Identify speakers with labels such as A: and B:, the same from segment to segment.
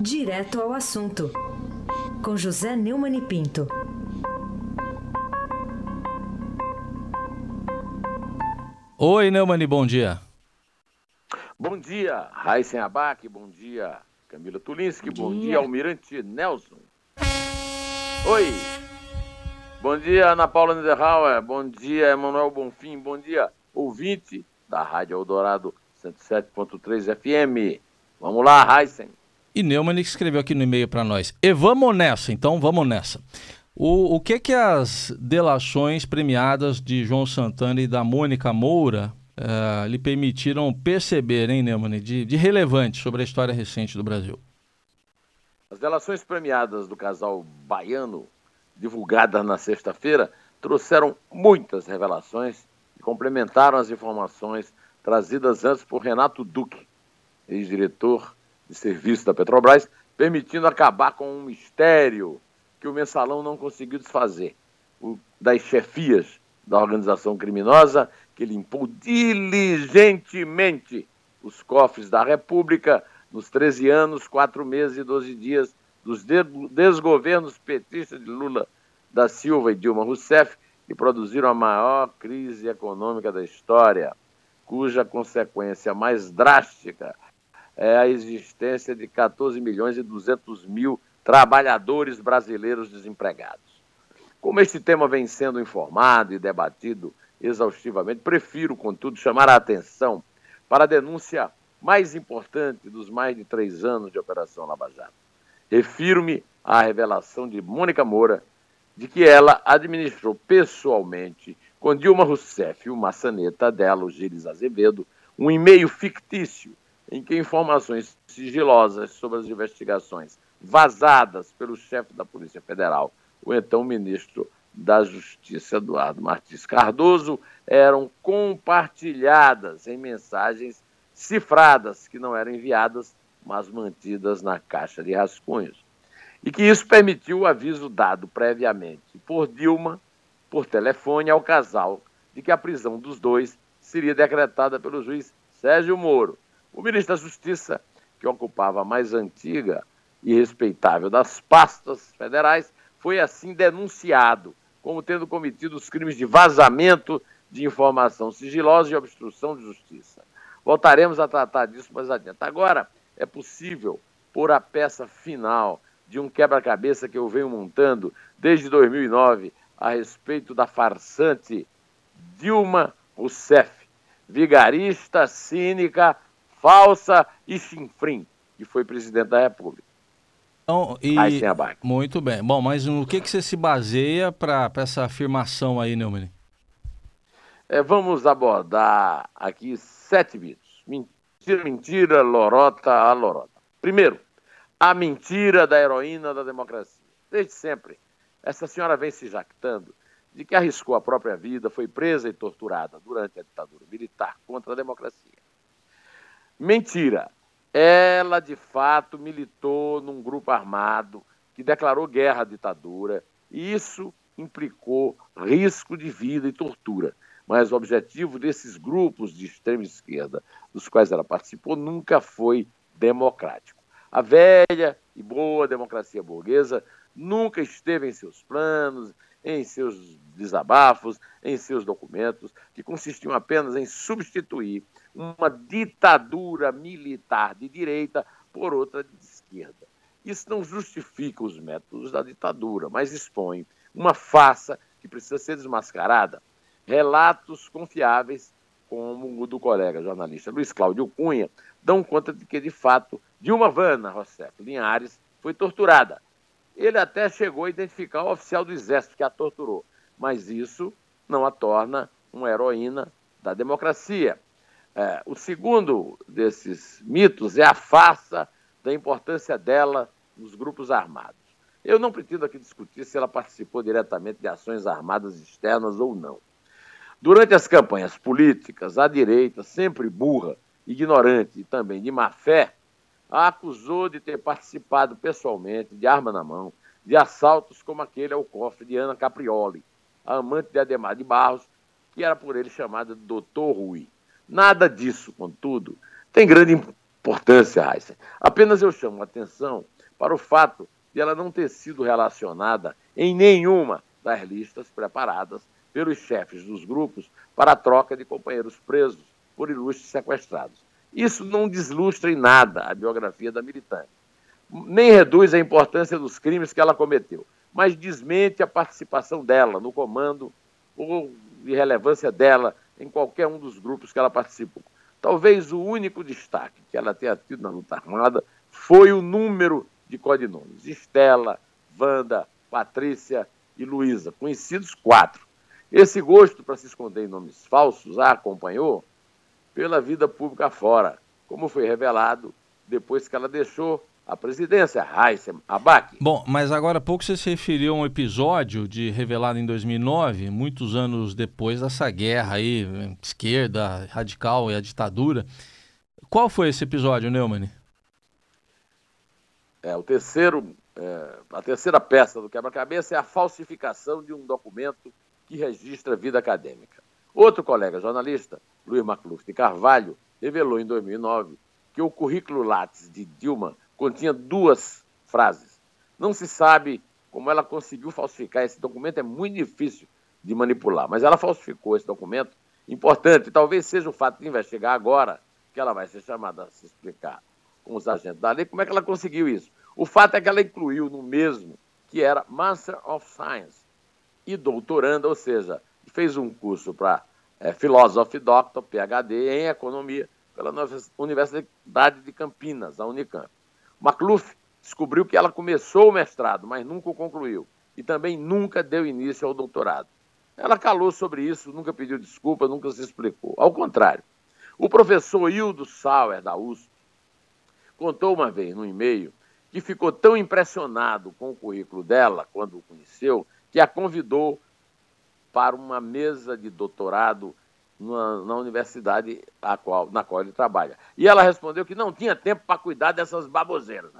A: Direto ao assunto, com José Neumann e Pinto.
B: Oi, Neumann, bom dia.
C: Bom dia, Raíssen Abac, bom dia, Camila Tulinski, bom, bom dia. dia, Almirante Nelson. Oi, bom dia, Ana Paula Niederhauer, bom dia, Emanuel Bonfim, bom dia, ouvinte da Rádio Eldorado 107.3 FM. Vamos lá, Heisen.
B: E Neumann escreveu aqui no e-mail para nós. E vamos nessa, então vamos nessa. O, o que que as delações premiadas de João Santana e da Mônica Moura uh, lhe permitiram perceber, hein, Neumann, de, de relevante sobre a história recente do Brasil?
C: As delações premiadas do casal baiano, divulgadas na sexta-feira, trouxeram muitas revelações e complementaram as informações trazidas antes por Renato Duque, ex-diretor de serviço da Petrobras, permitindo acabar com um mistério que o mensalão não conseguiu desfazer, o das chefias da organização criminosa que limpou diligentemente os cofres da República nos 13 anos, 4 meses e 12 dias dos desgovernos petistas de Lula da Silva e Dilma Rousseff, que produziram a maior crise econômica da história cuja consequência mais drástica é a existência de 14 milhões e 200 mil trabalhadores brasileiros desempregados. Como este tema vem sendo informado e debatido exaustivamente, prefiro, contudo, chamar a atenção para a denúncia mais importante dos mais de três anos de Operação Lava Jato. Refiro-me à revelação de Mônica Moura de que ela administrou pessoalmente com Dilma Rousseff e o maçaneta dela, o Gilles Azevedo, um e-mail fictício em que informações sigilosas sobre as investigações vazadas pelo chefe da Polícia Federal, o então ministro da Justiça, Eduardo Martins Cardoso, eram compartilhadas em mensagens cifradas que não eram enviadas, mas mantidas na caixa de rascunhos. E que isso permitiu o aviso dado previamente por Dilma por telefone ao casal de que a prisão dos dois seria decretada pelo juiz Sérgio Moro. O ministro da Justiça, que ocupava a mais antiga e respeitável das pastas federais, foi assim denunciado como tendo cometido os crimes de vazamento de informação sigilosa e obstrução de justiça. Voltaremos a tratar disso mais adiante. Agora, é possível pôr a peça final de um quebra-cabeça que eu venho montando desde 2009 a respeito da farsante Dilma Rousseff, vigarista, cínica, falsa e chinfrim, que foi presidente da República.
B: Então, e... Muito bem. Bom, mas no que, que você se baseia para essa afirmação aí, Neumann?
C: É, vamos abordar aqui sete mitos. Mentira, mentira, lorota a lorota. Primeiro, a mentira da heroína da democracia. Desde sempre, essa senhora vem se jactando de que arriscou a própria vida, foi presa e torturada durante a ditadura militar contra a democracia. Mentira. Ela, de fato, militou num grupo armado que declarou guerra à ditadura, e isso implicou risco de vida e tortura. Mas o objetivo desses grupos de extrema esquerda, dos quais ela participou, nunca foi democrático. A velha e boa democracia burguesa nunca esteve em seus planos, em seus desabafos, em seus documentos, que consistiam apenas em substituir uma ditadura militar de direita por outra de esquerda. Isso não justifica os métodos da ditadura, mas expõe uma farsa que precisa ser desmascarada. Relatos confiáveis, como o do colega jornalista Luiz Cláudio Cunha, dão conta de que, de fato, Dilma Vana Rousseff Linhares foi torturada ele até chegou a identificar o oficial do Exército que a torturou, mas isso não a torna uma heroína da democracia. É, o segundo desses mitos é a farsa da importância dela nos grupos armados. Eu não pretendo aqui discutir se ela participou diretamente de ações armadas externas ou não. Durante as campanhas políticas, a direita, sempre burra, ignorante e também de má fé, a acusou de ter participado pessoalmente, de arma na mão, de assaltos como aquele ao cofre de Ana Caprioli, a amante de Ademar de Barros, que era por ele chamada Doutor Rui. Nada disso, contudo, tem grande importância, Heisen. Apenas eu chamo a atenção para o fato de ela não ter sido relacionada em nenhuma das listas preparadas pelos chefes dos grupos para a troca de companheiros presos por ilustres sequestrados. Isso não deslustra em nada a biografia da militante, nem reduz a importância dos crimes que ela cometeu, mas desmente a participação dela no comando ou de relevância dela em qualquer um dos grupos que ela participou. Talvez o único destaque que ela tenha tido na luta armada foi o número de codinomes: Estela, Wanda, Patrícia e Luísa, conhecidos quatro. Esse gosto para se esconder em nomes falsos a acompanhou pela vida pública fora, como foi revelado depois que ela deixou a presidência, Raíssa Abac.
B: Bom, mas agora há pouco você se referiu a um episódio de revelado em 2009, muitos anos depois dessa guerra aí, esquerda, radical e a ditadura. Qual foi esse episódio, Neumann?
C: É, o terceiro, é, a terceira peça do quebra-cabeça é a falsificação de um documento que registra a vida acadêmica. Outro colega jornalista, Luiz Macluf de Carvalho, revelou em 2009 que o currículo Lattes de Dilma continha duas frases. Não se sabe como ela conseguiu falsificar esse documento, é muito difícil de manipular, mas ela falsificou esse documento. Importante, talvez seja o fato de investigar agora, que ela vai ser chamada a se explicar com os agentes da lei, como é que ela conseguiu isso. O fato é que ela incluiu no mesmo que era Master of Science, e doutoranda, ou seja, fez um curso para é, Philosophy Doctor, PhD, em Economia, pela Universidade de Campinas, a Unicamp. Macluf descobriu que ela começou o mestrado, mas nunca o concluiu, e também nunca deu início ao doutorado. Ela calou sobre isso, nunca pediu desculpa, nunca se explicou. Ao contrário, o professor Hildo Sauer, da USP, contou uma vez no e-mail que ficou tão impressionado com o currículo dela, quando o conheceu, que a convidou para uma mesa de doutorado na, na universidade qual, na qual ele trabalha. E ela respondeu que não tinha tempo para cuidar dessas baboseiras.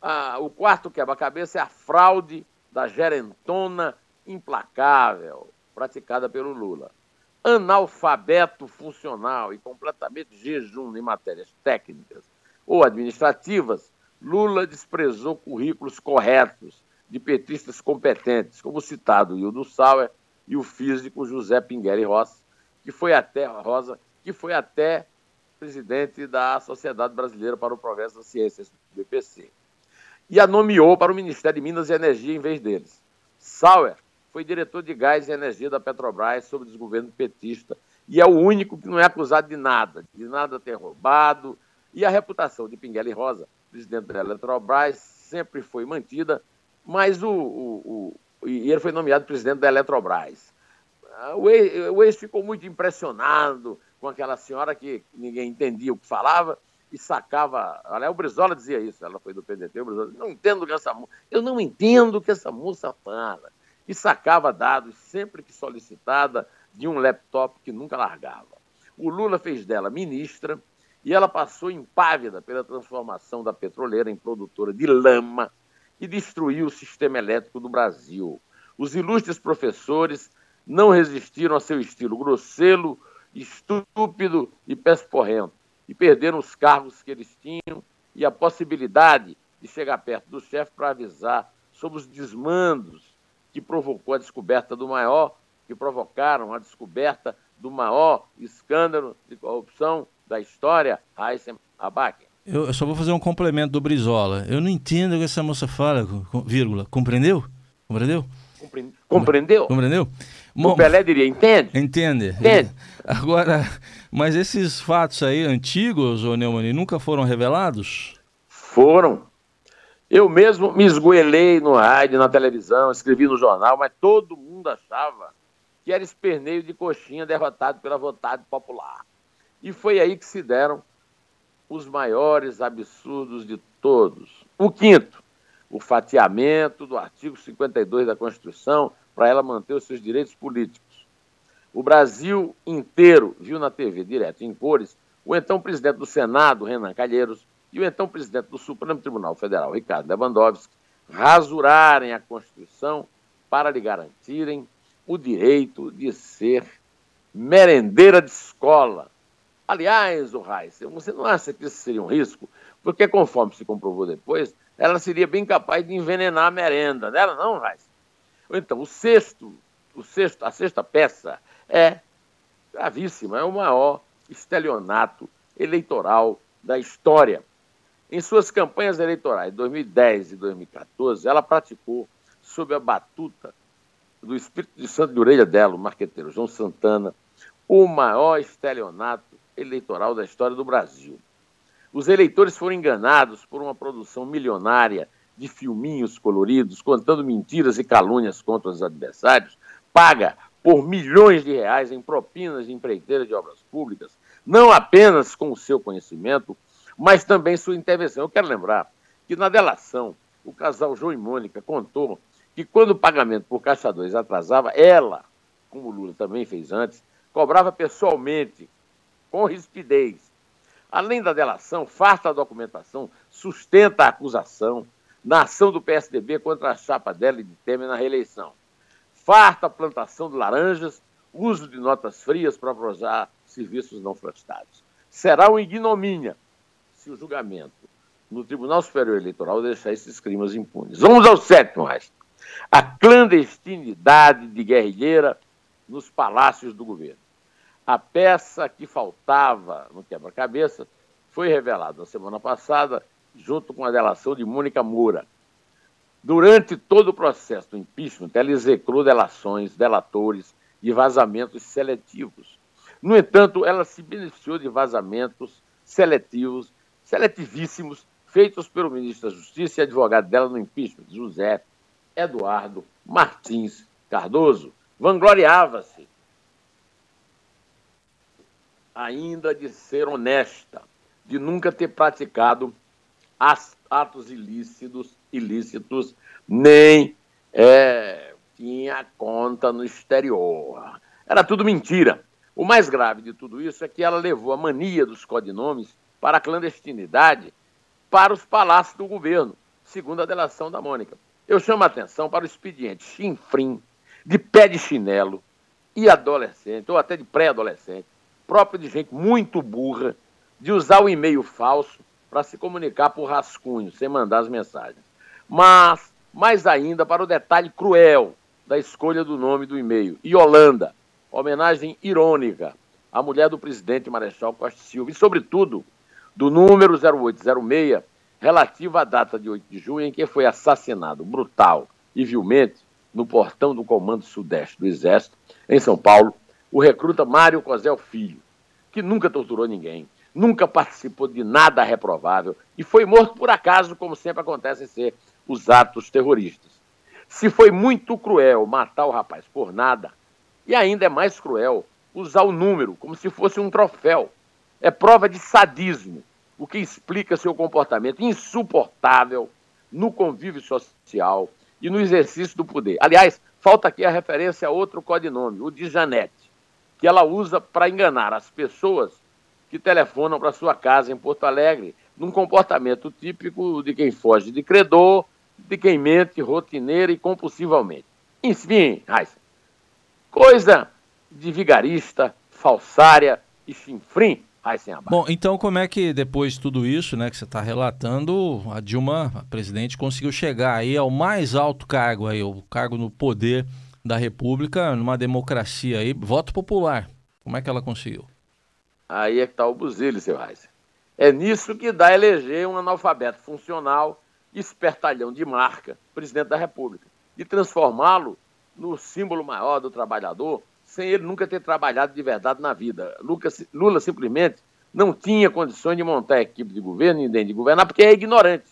C: Ah, o quarto quebra-cabeça é a fraude da gerentona implacável praticada pelo Lula. Analfabeto funcional e completamente jejum em matérias técnicas ou administrativas, Lula desprezou currículos corretos de petistas competentes, como citado Hildo Sauer e o físico José Pingueri Rosa, que foi até Rosa, que foi até presidente da Sociedade Brasileira para o Progresso das Ciências, BPC. E a nomeou para o Ministério de Minas e Energia em vez deles. Sauer foi diretor de gás e energia da Petrobras sob o desgoverno petista e é o único que não é acusado de nada, de nada ter roubado. E a reputação de Pinguela Rosa, presidente da Eletrobras, sempre foi mantida mas o, o, o, e ele foi nomeado presidente da Eletrobras. O ex, o ex ficou muito impressionado com aquela senhora que ninguém entendia o que falava e sacava. Aliás, o Brizola dizia isso, ela foi do PDT, o Brizola não entendo que essa eu não entendo o que essa moça fala. E sacava dados sempre que solicitada de um laptop que nunca largava. O Lula fez dela ministra e ela passou impávida pela transformação da petroleira em produtora de lama e destruiu o sistema elétrico do Brasil. Os ilustres professores não resistiram a seu estilo grosseiro, estúpido e pesporrento e perderam os cargos que eles tinham e a possibilidade de chegar perto do chefe para avisar sobre os desmandos que provocou a descoberta do maior, que provocaram a descoberta do maior escândalo de corrupção da história, Heisen Abac.
B: Eu, eu, só vou fazer um complemento do Brizola. Eu não entendo o que essa moça fala, vírgula. Compreendeu? Compreendeu?
C: Compreendeu?
B: Compreendeu?
C: O Pelé diria, entende?
B: Entende.
C: Entende.
B: Agora, mas esses fatos aí antigos, ô Neumann, nunca foram revelados?
C: Foram. Eu mesmo me esgoelei no rádio, na televisão, escrevi no jornal, mas todo mundo achava que era esperneio de coxinha derrotado pela vontade popular. E foi aí que se deram os maiores absurdos de todos. O quinto, o fatiamento do artigo 52 da Constituição para ela manter os seus direitos políticos. O Brasil inteiro viu na TV, direto em cores, o então presidente do Senado, Renan Calheiros, e o então presidente do Supremo Tribunal Federal, Ricardo Lewandowski, rasurarem a Constituição para lhe garantirem o direito de ser merendeira de escola, Aliás, o Reis, você não acha que isso seria um risco? Porque, conforme se comprovou depois, ela seria bem capaz de envenenar a merenda dela, não, Reis? Então, o sexto, o sexto, a sexta peça é gravíssima, é o maior estelionato eleitoral da história. Em suas campanhas eleitorais de 2010 e 2014, ela praticou, sob a batuta do Espírito de Santo de Orelha dela, o marqueteiro João Santana, o maior estelionato eleitoral da história do Brasil. Os eleitores foram enganados por uma produção milionária de filminhos coloridos, contando mentiras e calúnias contra os adversários, paga por milhões de reais em propinas de empreiteiras de obras públicas, não apenas com o seu conhecimento, mas também sua intervenção. Eu quero lembrar que na delação, o casal João e Mônica contou que quando o pagamento por Caixa 2 atrasava, ela, como Lula também fez antes, cobrava pessoalmente, com rispidez. Além da delação, farta a documentação, sustenta a acusação na ação do PSDB contra a chapa dela e de Temer na reeleição. Farta plantação de laranjas, uso de notas frias para projar serviços não prestados. Será uma ignomínia se o julgamento no Tribunal Superior Eleitoral deixar esses crimes impunes. Vamos ao sétimo, mais. A clandestinidade de guerrilheira nos palácios do governo. A peça que faltava no quebra-cabeça foi revelada na semana passada, junto com a delação de Mônica Moura. Durante todo o processo do impeachment, ela execrou delações, delatores e vazamentos seletivos. No entanto, ela se beneficiou de vazamentos seletivos, seletivíssimos, feitos pelo ministro da Justiça e advogado dela no impeachment, José Eduardo Martins Cardoso. Vangloriava-se ainda de ser honesta, de nunca ter praticado atos ilícitos, ilícitos nem é, tinha conta no exterior. Era tudo mentira. O mais grave de tudo isso é que ela levou a mania dos codinomes para a clandestinidade para os palácios do governo, segundo a delação da Mônica. Eu chamo a atenção para o expediente chinfrim, de pé de chinelo e adolescente, ou até de pré-adolescente, próprio de gente muito burra, de usar o e-mail falso para se comunicar por rascunho, sem mandar as mensagens. Mas, mais ainda, para o detalhe cruel da escolha do nome do e-mail. Yolanda, homenagem irônica à mulher do presidente Marechal Costa Silva e, sobretudo, do número 0806, relativo à data de 8 de junho em que foi assassinado brutal e vilmente no portão do Comando Sudeste do Exército, em São Paulo, o recruta Mário Cosel Filho, que nunca torturou ninguém, nunca participou de nada reprovável e foi morto por acaso, como sempre acontece ser os atos terroristas. Se foi muito cruel matar o rapaz por nada, e ainda é mais cruel usar o número como se fosse um troféu. É prova de sadismo, o que explica seu comportamento insuportável no convívio social e no exercício do poder. Aliás, falta aqui a referência a outro codinome, o de Janete que ela usa para enganar as pessoas que telefonam para sua casa em Porto Alegre, num comportamento típico de quem foge de credor, de quem mente rotineira e compulsivamente. Enfim, Raíssa, coisa de vigarista, falsária e chinfrim.
B: Bom, então como é que depois de tudo isso, né, que você está relatando, a Dilma, a presidente, conseguiu chegar aí ao mais alto cargo aí, o cargo no poder da República numa democracia aí, voto popular. Como é que ela conseguiu?
C: Aí é que está o buzile, seu Reis. É nisso que dá eleger um analfabeto funcional, espertalhão de marca, presidente da República, e transformá-lo no símbolo maior do trabalhador, sem ele nunca ter trabalhado de verdade na vida. Lula simplesmente não tinha condições de montar a equipe de governo, nem de governar, porque é ignorante.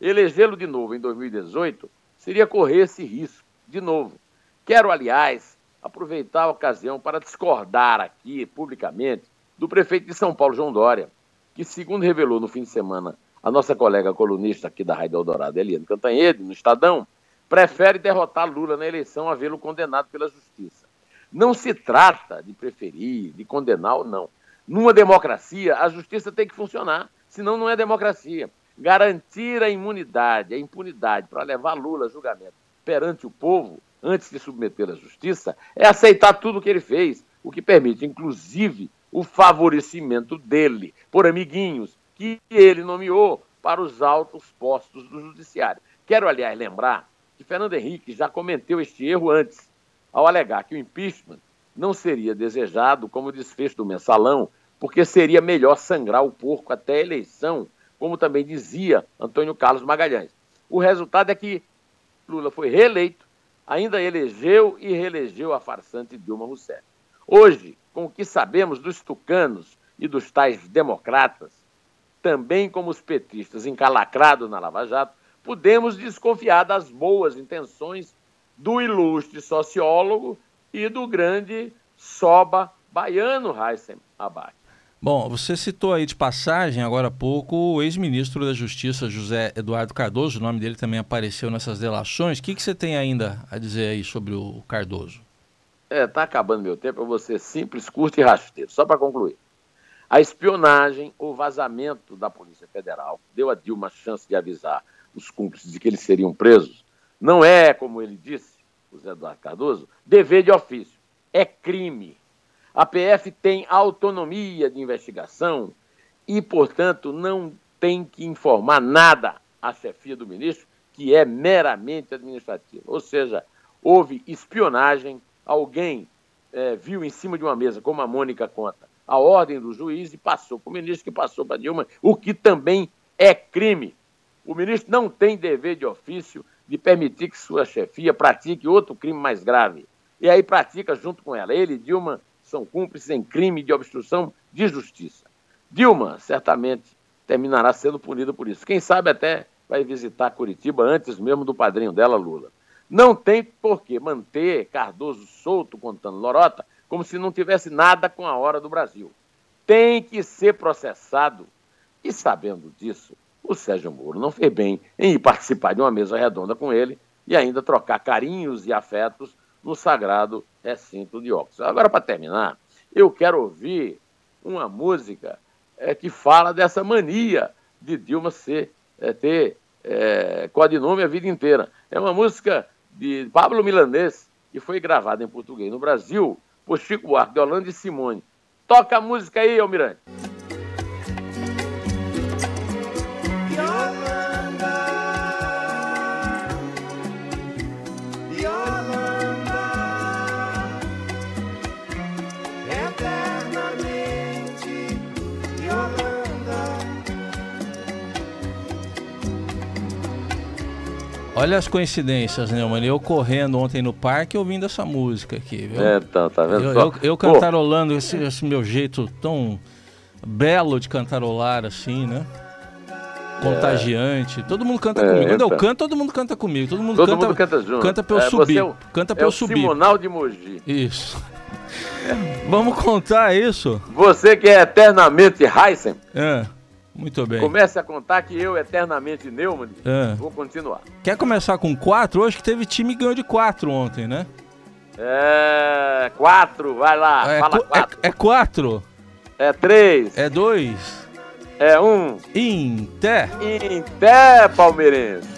C: Elegê-lo de novo em 2018 seria correr esse risco, de novo. Quero, aliás, aproveitar a ocasião para discordar aqui publicamente do prefeito de São Paulo, João Dória, que, segundo revelou no fim de semana a nossa colega colunista aqui da Rádio Eldorado, Eliane Cantanhede, no Estadão, prefere derrotar Lula na eleição a vê-lo condenado pela justiça. Não se trata de preferir, de condenar ou não. Numa democracia, a justiça tem que funcionar, senão não é democracia. Garantir a imunidade, a impunidade para levar Lula a julgamento perante o povo antes de submeter à justiça, é aceitar tudo o que ele fez, o que permite, inclusive, o favorecimento dele por amiguinhos que ele nomeou para os altos postos do judiciário. Quero, aliás, lembrar que Fernando Henrique já cometeu este erro antes, ao alegar que o impeachment não seria desejado como desfecho do mensalão, porque seria melhor sangrar o porco até a eleição, como também dizia Antônio Carlos Magalhães. O resultado é que Lula foi reeleito, ainda elegeu e reelegeu a farsante Dilma Rousseff. Hoje, com o que sabemos dos tucanos e dos tais democratas, também como os petistas encalacrados na Lava Jato, podemos desconfiar das boas intenções do ilustre sociólogo e do grande soba baiano Raissem Abac.
B: Bom, você citou aí de passagem, agora há pouco, o ex-ministro da Justiça, José Eduardo Cardoso, o nome dele também apareceu nessas delações. O que, que você tem ainda a dizer aí sobre o Cardoso?
C: É, tá acabando meu tempo, eu vou ser simples, curto e rasteiro. Só para concluir. A espionagem, o vazamento da Polícia Federal deu a Dilma a chance de avisar os cúmplices de que eles seriam presos. Não é, como ele disse, o Zé Eduardo Cardoso, dever de ofício. É crime. A PF tem autonomia de investigação e, portanto, não tem que informar nada à chefia do ministro, que é meramente administrativa. Ou seja, houve espionagem, alguém é, viu em cima de uma mesa, como a Mônica conta, a ordem do juiz e passou para o ministro, que passou para Dilma, o que também é crime. O ministro não tem dever de ofício de permitir que sua chefia pratique outro crime mais grave. E aí pratica junto com ela. Ele e Dilma são cúmplices em crime de obstrução de justiça. Dilma certamente terminará sendo punida por isso. Quem sabe até vai visitar Curitiba antes mesmo do padrinho dela, Lula. Não tem por que manter Cardoso solto contando lorota como se não tivesse nada com a hora do Brasil. Tem que ser processado. E sabendo disso, o Sérgio Moro não fez bem em ir participar de uma mesa redonda com ele e ainda trocar carinhos e afetos no sagrado recinto de Oxford. Agora, para terminar, eu quero ouvir uma música é, que fala dessa mania de Dilma ser, é, ter é, codinome a vida inteira. É uma música de Pablo Milanês, que foi gravada em português no Brasil por Chico Buarque de Holanda e Simone. Toca a música aí, Almirante.
B: Olha as coincidências, né, mano? Eu correndo ontem no parque ouvindo essa música aqui, viu?
C: É, então, tá vendo
B: eu,
C: só?
B: Eu, eu cantarolando esse, esse, meu jeito tão belo de cantarolar, assim, né? Contagiante. É. Todo mundo canta é, comigo. Quando eu então. canto, todo mundo canta comigo. Todo mundo,
C: todo
B: canta,
C: mundo canta junto.
B: Canta pra eu é, subir.
C: É
B: canta pra
C: é
B: eu subir.
C: Simonal de Mogi.
B: Isso. Vamos contar isso?
C: Você que é eternamente Heisen.
B: É. Muito bem.
C: Comece a contar que eu, eternamente Neumann,
B: é.
C: vou continuar.
B: Quer começar com quatro? Hoje que teve time que ganhou de quatro ontem, né?
C: É. Quatro, vai lá.
B: É,
C: fala é, quatro.
B: É, é quatro.
C: É três.
B: É dois.
C: É um.
B: Inté.
C: Inté, palmeirense.